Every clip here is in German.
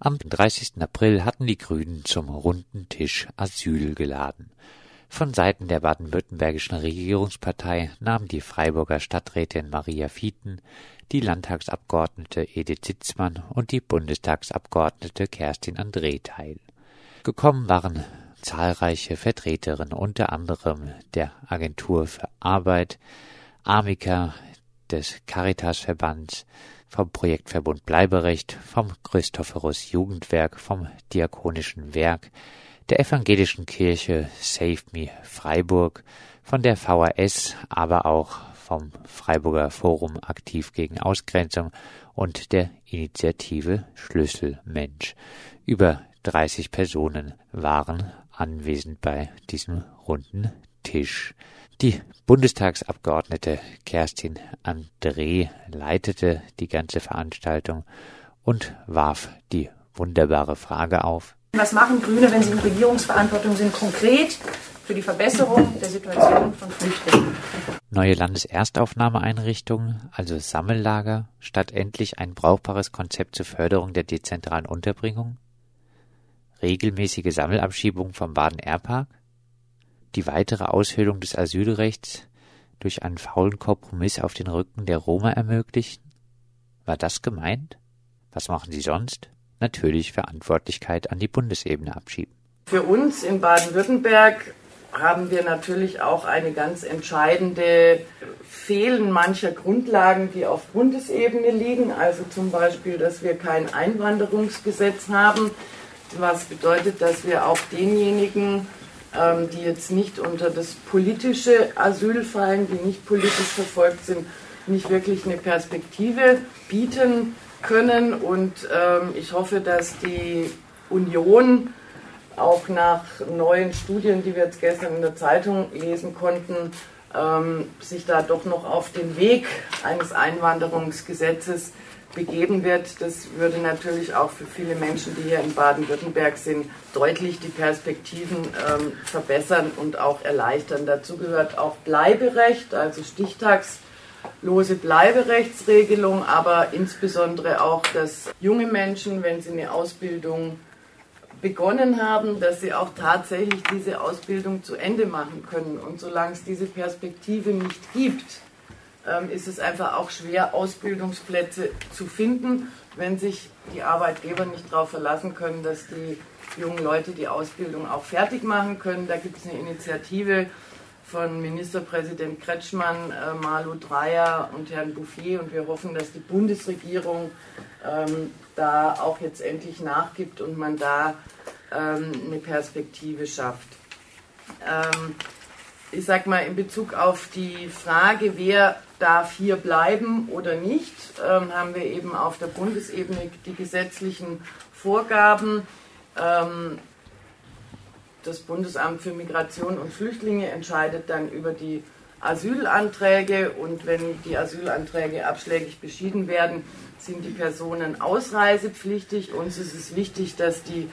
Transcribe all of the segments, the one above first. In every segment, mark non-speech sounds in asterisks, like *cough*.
Am 30. April hatten die Grünen zum runden Tisch Asyl geladen. Von Seiten der baden-württembergischen Regierungspartei nahmen die Freiburger Stadträtin Maria Fieten, die Landtagsabgeordnete Edith Sitzmann und die Bundestagsabgeordnete Kerstin André teil. Gekommen waren zahlreiche Vertreterinnen, unter anderem der Agentur für Arbeit, Amica, des Caritasverbands, vom Projektverbund Bleiberecht, vom Christophorus Jugendwerk, vom Diakonischen Werk, der Evangelischen Kirche Save Me Freiburg, von der VHS, aber auch vom Freiburger Forum Aktiv gegen Ausgrenzung und der Initiative Schlüsselmensch. Über 30 Personen waren anwesend bei diesem runden Tisch. Die Bundestagsabgeordnete Kerstin André leitete die ganze Veranstaltung und warf die wunderbare Frage auf. Was machen Grüne, wenn sie in Regierungsverantwortung sind, konkret für die Verbesserung der Situation von Flüchtlingen? Neue Landeserstaufnahmeeinrichtungen, also Sammellager, statt endlich ein brauchbares Konzept zur Förderung der dezentralen Unterbringung? Regelmäßige Sammelabschiebung vom Baden-Airpark? Die weitere Aushöhlung des Asylrechts durch einen faulen Kompromiss auf den Rücken der Roma ermöglichen? War das gemeint? Was machen Sie sonst? Natürlich Verantwortlichkeit an die Bundesebene abschieben. Für uns in Baden-Württemberg haben wir natürlich auch eine ganz entscheidende Fehlen mancher Grundlagen, die auf Bundesebene liegen. Also zum Beispiel, dass wir kein Einwanderungsgesetz haben, was bedeutet, dass wir auch denjenigen ähm, die jetzt nicht unter das politische Asyl fallen, die nicht politisch verfolgt sind, nicht wirklich eine Perspektive bieten können. Und ähm, ich hoffe, dass die Union auch nach neuen Studien, die wir jetzt gestern in der Zeitung lesen konnten, ähm, sich da doch noch auf den Weg eines Einwanderungsgesetzes begeben wird. Das würde natürlich auch für viele Menschen, die hier in Baden-Württemberg sind, deutlich die Perspektiven ähm, verbessern und auch erleichtern. Dazu gehört auch Bleiberecht, also stichtagslose Bleiberechtsregelung, aber insbesondere auch, dass junge Menschen, wenn sie eine Ausbildung begonnen haben, dass sie auch tatsächlich diese Ausbildung zu Ende machen können. Und solange es diese Perspektive nicht gibt, ähm, ist es einfach auch schwer, Ausbildungsplätze zu finden, wenn sich die Arbeitgeber nicht darauf verlassen können, dass die jungen Leute die Ausbildung auch fertig machen können. Da gibt es eine Initiative von Ministerpräsident Kretschmann, äh, Malu Dreyer und Herrn Bouffier und wir hoffen, dass die Bundesregierung ähm, da auch jetzt endlich nachgibt und man da ähm, eine Perspektive schafft. Ähm, ich sag mal, in Bezug auf die Frage, wer darf hier bleiben oder nicht, ähm, haben wir eben auf der Bundesebene die gesetzlichen Vorgaben. Ähm, das Bundesamt für Migration und Flüchtlinge entscheidet dann über die Asylanträge und wenn die Asylanträge abschlägig beschieden werden, sind die Personen ausreisepflichtig. Uns ist es wichtig, dass die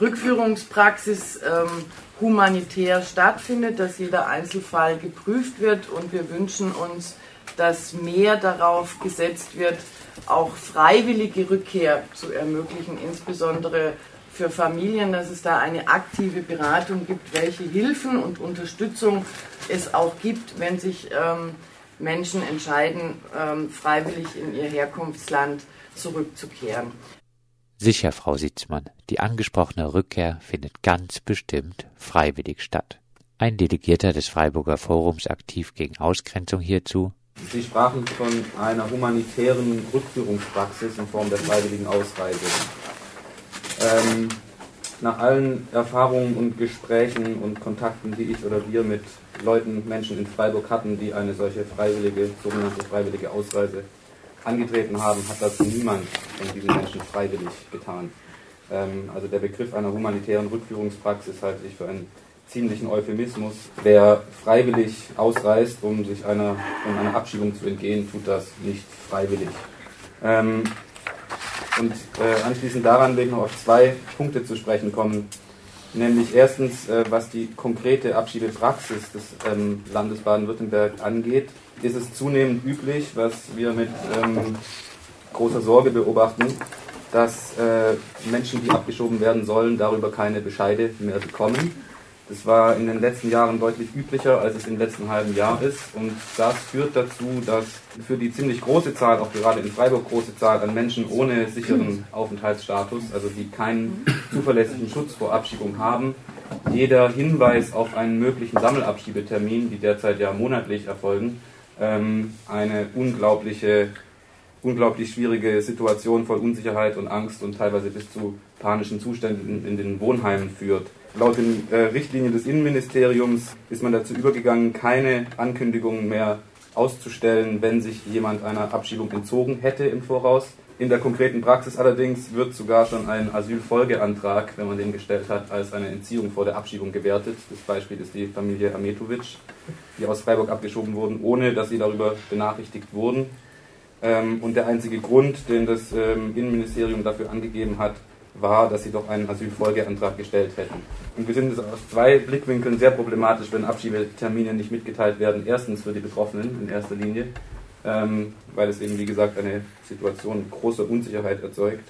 Rückführungspraxis ähm, humanitär stattfindet, dass jeder Einzelfall geprüft wird und wir wünschen uns, dass mehr darauf gesetzt wird, auch freiwillige Rückkehr zu ermöglichen, insbesondere für Familien, dass es da eine aktive Beratung gibt, welche Hilfen und Unterstützung es auch gibt, wenn sich ähm, Menschen entscheiden, ähm, freiwillig in ihr Herkunftsland zurückzukehren. Sicher, Frau Sitzmann, die angesprochene Rückkehr findet ganz bestimmt freiwillig statt. Ein Delegierter des Freiburger Forums aktiv gegen Ausgrenzung hierzu. Sie sprachen von einer humanitären Rückführungspraxis in Form der freiwilligen Ausreise. Ähm, nach allen Erfahrungen und Gesprächen und Kontakten, die ich oder wir mit Leuten, Menschen in Freiburg hatten, die eine solche freiwillige, sogenannte freiwillige Ausreise angetreten haben, hat das niemand von diesen Menschen freiwillig getan. Ähm, also der Begriff einer humanitären Rückführungspraxis halte ich für einen ziemlichen Euphemismus. Wer freiwillig ausreist, um sich einer, um einer Abschiebung zu entgehen, tut das nicht freiwillig. Ähm, und äh, anschließend daran will ich noch auf zwei Punkte zu sprechen kommen. Nämlich erstens, äh, was die konkrete Abschiebepraxis des ähm, Landes Baden-Württemberg angeht ist es zunehmend üblich, was wir mit ähm, großer Sorge beobachten, dass äh, Menschen, die abgeschoben werden sollen, darüber keine Bescheide mehr bekommen. Das war in den letzten Jahren deutlich üblicher, als es im letzten halben Jahr ist. Und das führt dazu, dass für die ziemlich große Zahl, auch gerade in Freiburg große Zahl an Menschen ohne sicheren Aufenthaltsstatus, also die keinen zuverlässigen Schutz vor Abschiebung haben, jeder Hinweis auf einen möglichen Sammelabschiebetermin, die derzeit ja monatlich erfolgen, ähm, eine unglaubliche, unglaublich schwierige Situation voll Unsicherheit und Angst und teilweise bis zu panischen Zuständen in den Wohnheimen führt. Laut den äh, Richtlinien des Innenministeriums ist man dazu übergegangen, keine Ankündigungen mehr auszustellen, wenn sich jemand einer Abschiebung entzogen hätte im Voraus. In der konkreten Praxis allerdings wird sogar schon ein Asylfolgeantrag, wenn man den gestellt hat, als eine Entziehung vor der Abschiebung gewertet. Das Beispiel ist die Familie Ametovic, die aus Freiburg abgeschoben wurden, ohne dass sie darüber benachrichtigt wurden. Ähm, und der einzige Grund, den das ähm, Innenministerium dafür angegeben hat, war, dass sie doch einen Asylfolgeantrag gestellt hätten. Und wir sind es aus zwei Blickwinkeln sehr problematisch, wenn Abschiebetermine nicht mitgeteilt werden. Erstens für die Betroffenen in erster Linie, ähm, weil es eben, wie gesagt, eine Situation großer Unsicherheit erzeugt.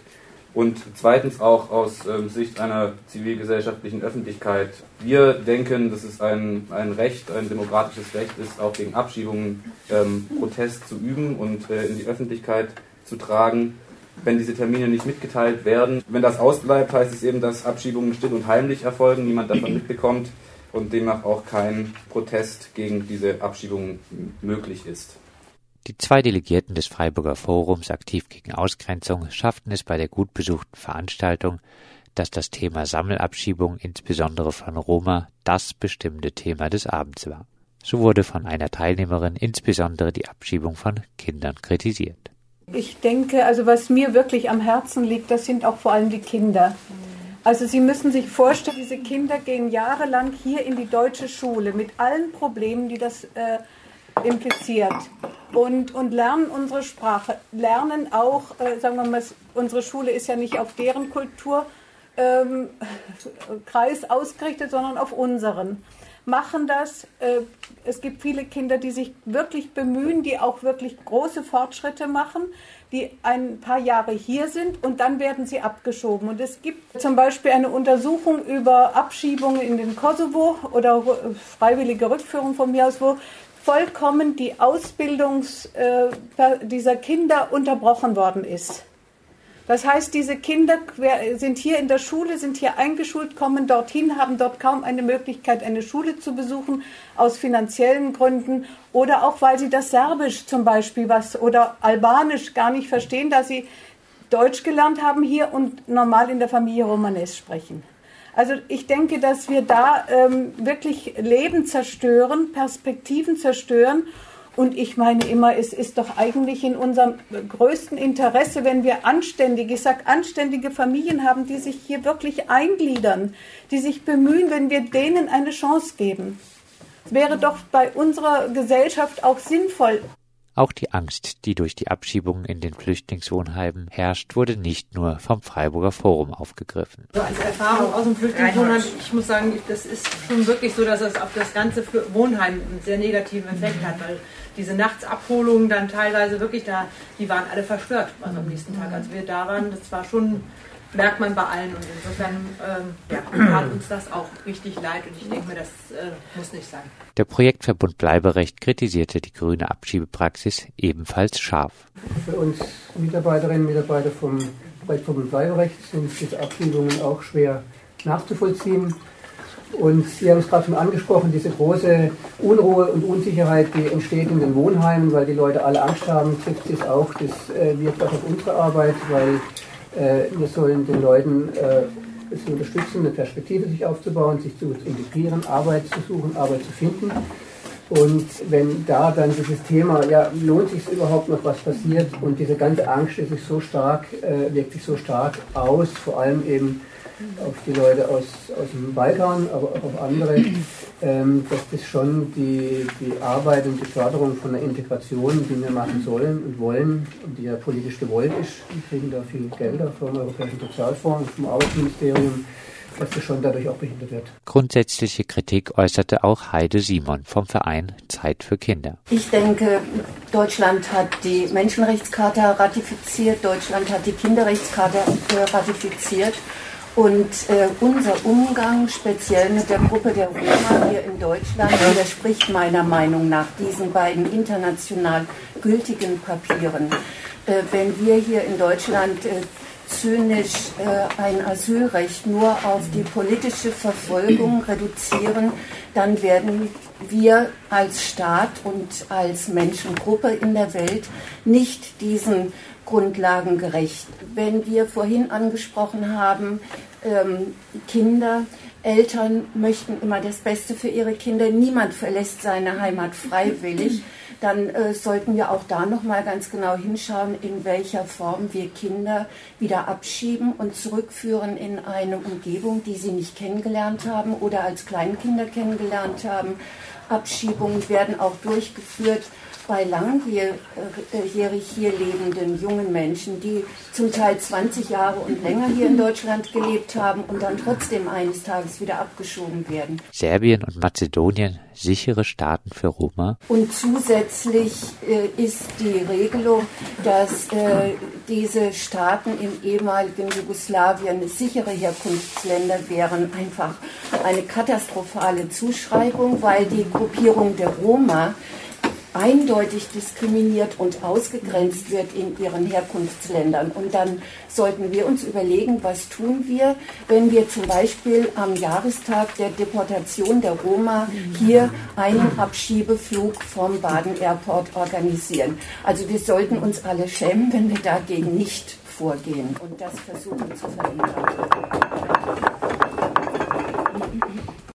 Und zweitens auch aus ähm, Sicht einer zivilgesellschaftlichen Öffentlichkeit. Wir denken, dass es ein, ein Recht, ein demokratisches Recht ist, auch gegen Abschiebungen ähm, Protest zu üben und äh, in die Öffentlichkeit zu tragen wenn diese Termine nicht mitgeteilt werden. Wenn das ausbleibt, heißt es eben, dass Abschiebungen still und heimlich erfolgen, niemand davon mitbekommt und demnach auch kein Protest gegen diese Abschiebungen möglich ist. Die zwei Delegierten des Freiburger Forums aktiv gegen Ausgrenzung schafften es bei der gut besuchten Veranstaltung, dass das Thema Sammelabschiebung insbesondere von Roma das bestimmte Thema des Abends war. So wurde von einer Teilnehmerin insbesondere die Abschiebung von Kindern kritisiert. Ich denke, also was mir wirklich am Herzen liegt, das sind auch vor allem die Kinder. Also Sie müssen sich vorstellen, diese Kinder gehen jahrelang hier in die deutsche Schule mit allen Problemen, die das äh, impliziert und, und lernen unsere Sprache, lernen auch, äh, sagen wir mal, unsere Schule ist ja nicht auf deren Kulturkreis ähm, *laughs* ausgerichtet, sondern auf unseren machen das. Äh, es gibt viele Kinder, die sich wirklich bemühen, die auch wirklich große Fortschritte machen, die ein paar Jahre hier sind und dann werden sie abgeschoben. Und es gibt zum Beispiel eine Untersuchung über Abschiebungen in den Kosovo oder freiwillige Rückführung von mir aus, wo vollkommen die Ausbildung äh, dieser Kinder unterbrochen worden ist. Das heißt, diese Kinder sind hier in der Schule, sind hier eingeschult, kommen dorthin, haben dort kaum eine Möglichkeit, eine Schule zu besuchen, aus finanziellen Gründen oder auch, weil sie das Serbisch zum Beispiel was oder Albanisch gar nicht verstehen, da sie Deutsch gelernt haben hier und normal in der Familie Romanes sprechen. Also ich denke, dass wir da ähm, wirklich Leben zerstören, Perspektiven zerstören und ich meine immer, es ist doch eigentlich in unserem größten Interesse, wenn wir anständige, ich sage anständige Familien haben, die sich hier wirklich eingliedern, die sich bemühen, wenn wir denen eine Chance geben. Es wäre doch bei unserer Gesellschaft auch sinnvoll. Auch die Angst, die durch die Abschiebungen in den Flüchtlingswohnheimen herrscht, wurde nicht nur vom Freiburger Forum aufgegriffen. Also als Erfahrung aus dem Flüchtlingswohnheim, ich muss sagen, das ist schon wirklich so, dass es auf das ganze Wohnheim einen sehr negativen Effekt hat, weil diese Nachtsabholungen dann teilweise wirklich da, die waren alle verstört. Also am nächsten Tag, als wir da waren, das war schon, merkt man bei allen. Und insofern ähm, ja, *clears throat* tat uns das auch richtig leid. Und ich denke mir, das äh, muss nicht sein. Der Projektverbund Bleiberecht kritisierte die grüne Abschiebepraxis ebenfalls scharf. Für uns Mitarbeiterinnen und Mitarbeiter vom Projektverbund Bleiberecht sind diese Abschiebungen auch schwer nachzuvollziehen. Und Sie haben es gerade schon angesprochen, diese große Unruhe und Unsicherheit, die entsteht in den Wohnheimen, weil die Leute alle Angst haben, trifft es auch. Das äh, wirkt auch auf unsere Arbeit, weil äh, wir sollen den Leuten äh, es unterstützen, eine Perspektive sich aufzubauen, sich zu integrieren, Arbeit zu suchen, Arbeit zu finden. Und wenn da dann dieses Thema, ja, lohnt sich überhaupt noch, was passiert? Und diese ganze Angst ist sich so stark, äh, wirkt sich so stark aus, vor allem eben auf die Leute aus, aus dem Balkan, aber auch auf andere, ähm, dass das schon die, die Arbeit und die Förderung von der Integration, die wir machen sollen und wollen und die ja politisch gewollt ist, wir kriegen da viel Gelder vom Europäischen Sozialfonds, vom Arbeitsministerium, dass das schon dadurch auch behindert wird. Grundsätzliche Kritik äußerte auch Heide Simon vom Verein Zeit für Kinder. Ich denke, Deutschland hat die Menschenrechtscharta ratifiziert, Deutschland hat die Kinderrechtscharta ratifiziert. Und äh, unser Umgang speziell mit der Gruppe der Roma hier in Deutschland widerspricht meiner Meinung nach diesen beiden international gültigen Papieren. Äh, wenn wir hier in Deutschland äh, zynisch äh, ein Asylrecht nur auf die politische Verfolgung reduzieren, dann werden wir als Staat und als Menschengruppe in der Welt nicht diesen Grundlagen gerecht. Wenn wir vorhin angesprochen haben, ähm, Kinder, Eltern möchten immer das Beste für ihre Kinder. Niemand verlässt seine Heimat freiwillig dann äh, sollten wir auch da noch mal ganz genau hinschauen, in welcher Form wir Kinder wieder abschieben und zurückführen in eine Umgebung, die sie nicht kennengelernt haben oder als Kleinkinder kennengelernt haben. Abschiebungen werden auch durchgeführt bei langjährig hier lebenden jungen Menschen, die zum Teil 20 Jahre und länger hier in Deutschland gelebt haben und dann trotzdem eines Tages wieder abgeschoben werden. Serbien und Mazedonien sichere Staaten für Roma. Und zusätzlich äh, ist die Regelung, dass äh, diese Staaten im ehemaligen Jugoslawien sichere Herkunftsländer wären, einfach eine katastrophale Zuschreibung, weil die Gruppierung der Roma eindeutig diskriminiert und ausgegrenzt wird in ihren Herkunftsländern. Und dann sollten wir uns überlegen, was tun wir, wenn wir zum Beispiel am Jahrestag der Deportation der Roma hier einen Abschiebeflug vom Baden Airport organisieren. Also wir sollten uns alle schämen, wenn wir dagegen nicht vorgehen und das versuchen zu verhindern.